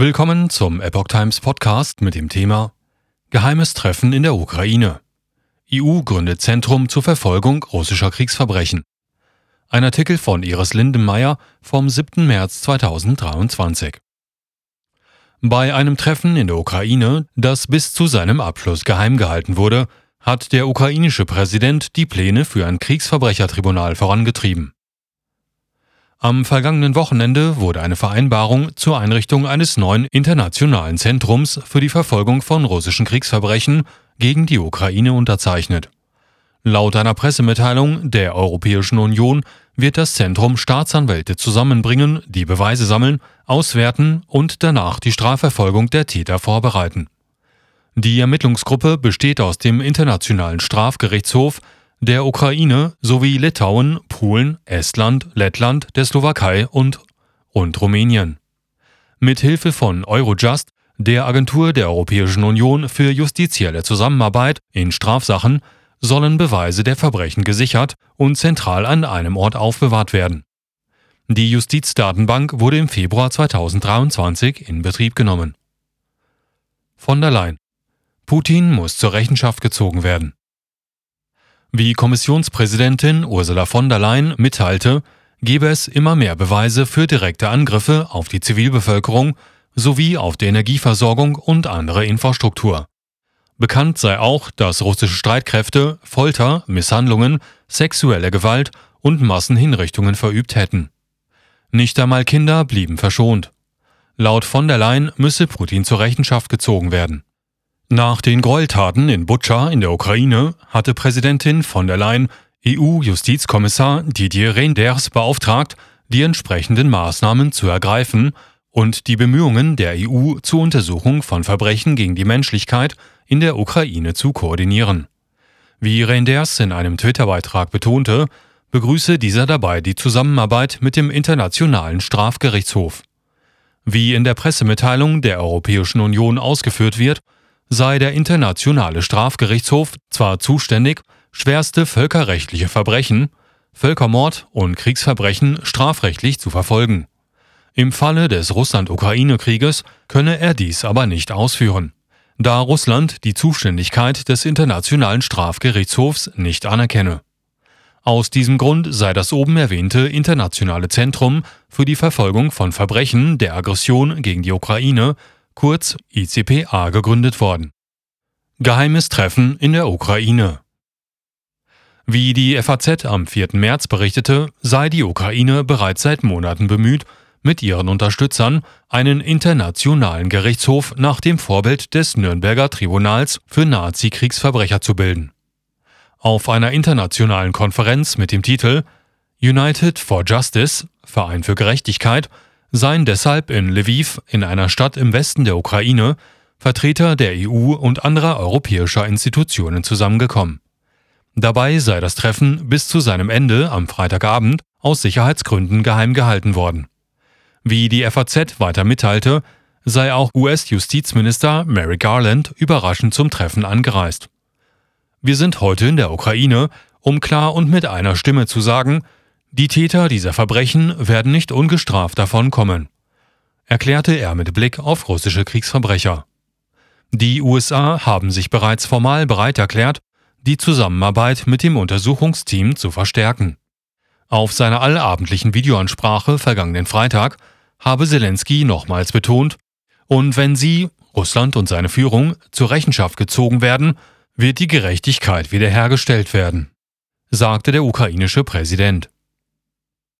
Willkommen zum Epoch Times Podcast mit dem Thema Geheimes Treffen in der Ukraine. EU gründet Zentrum zur Verfolgung russischer Kriegsverbrechen. Ein Artikel von Iris Lindenmeier vom 7. März 2023. Bei einem Treffen in der Ukraine, das bis zu seinem Abschluss geheim gehalten wurde, hat der ukrainische Präsident die Pläne für ein Kriegsverbrechertribunal vorangetrieben. Am vergangenen Wochenende wurde eine Vereinbarung zur Einrichtung eines neuen internationalen Zentrums für die Verfolgung von russischen Kriegsverbrechen gegen die Ukraine unterzeichnet. Laut einer Pressemitteilung der Europäischen Union wird das Zentrum Staatsanwälte zusammenbringen, die Beweise sammeln, auswerten und danach die Strafverfolgung der Täter vorbereiten. Die Ermittlungsgruppe besteht aus dem Internationalen Strafgerichtshof, der Ukraine sowie Litauen, Polen, Estland, Lettland, der Slowakei und, und Rumänien. Mit Hilfe von Eurojust, der Agentur der Europäischen Union für justizielle Zusammenarbeit in Strafsachen, sollen Beweise der Verbrechen gesichert und zentral an einem Ort aufbewahrt werden. Die Justizdatenbank wurde im Februar 2023 in Betrieb genommen. Von der Leyen. Putin muss zur Rechenschaft gezogen werden. Wie Kommissionspräsidentin Ursula von der Leyen mitteilte, gebe es immer mehr Beweise für direkte Angriffe auf die Zivilbevölkerung sowie auf die Energieversorgung und andere Infrastruktur. Bekannt sei auch, dass russische Streitkräfte Folter, Misshandlungen, sexuelle Gewalt und Massenhinrichtungen verübt hätten. Nicht einmal Kinder blieben verschont. Laut von der Leyen müsse Putin zur Rechenschaft gezogen werden. Nach den Gräueltaten in Butscha in der Ukraine hatte Präsidentin von der Leyen EU-Justizkommissar Didier Reinders beauftragt, die entsprechenden Maßnahmen zu ergreifen und die Bemühungen der EU zur Untersuchung von Verbrechen gegen die Menschlichkeit in der Ukraine zu koordinieren. Wie Reinders in einem Twitter-Beitrag betonte, begrüße dieser dabei die Zusammenarbeit mit dem Internationalen Strafgerichtshof. Wie in der Pressemitteilung der Europäischen Union ausgeführt wird, sei der Internationale Strafgerichtshof zwar zuständig, schwerste völkerrechtliche Verbrechen, Völkermord und Kriegsverbrechen strafrechtlich zu verfolgen. Im Falle des Russland-Ukraine-Krieges könne er dies aber nicht ausführen, da Russland die Zuständigkeit des Internationalen Strafgerichtshofs nicht anerkenne. Aus diesem Grund sei das oben erwähnte Internationale Zentrum für die Verfolgung von Verbrechen der Aggression gegen die Ukraine kurz ICPA, gegründet worden. Geheimes Treffen in der Ukraine. Wie die FAZ am 4. März berichtete, sei die Ukraine bereits seit Monaten bemüht, mit ihren Unterstützern einen internationalen Gerichtshof nach dem Vorbild des Nürnberger Tribunals für Nazi-Kriegsverbrecher zu bilden. Auf einer internationalen Konferenz mit dem Titel United for Justice, Verein für Gerechtigkeit, seien deshalb in Lviv, in einer Stadt im Westen der Ukraine, Vertreter der EU und anderer europäischer Institutionen zusammengekommen. Dabei sei das Treffen bis zu seinem Ende am Freitagabend aus Sicherheitsgründen geheim gehalten worden. Wie die FAZ weiter mitteilte, sei auch US-Justizminister Mary Garland überraschend zum Treffen angereist. Wir sind heute in der Ukraine, um klar und mit einer Stimme zu sagen, die Täter dieser Verbrechen werden nicht ungestraft davonkommen, erklärte er mit Blick auf russische Kriegsverbrecher. Die USA haben sich bereits formal bereit erklärt, die Zusammenarbeit mit dem Untersuchungsteam zu verstärken. Auf seiner allabendlichen Videoansprache vergangenen Freitag habe Zelensky nochmals betont, und wenn sie, Russland und seine Führung, zur Rechenschaft gezogen werden, wird die Gerechtigkeit wiederhergestellt werden, sagte der ukrainische Präsident.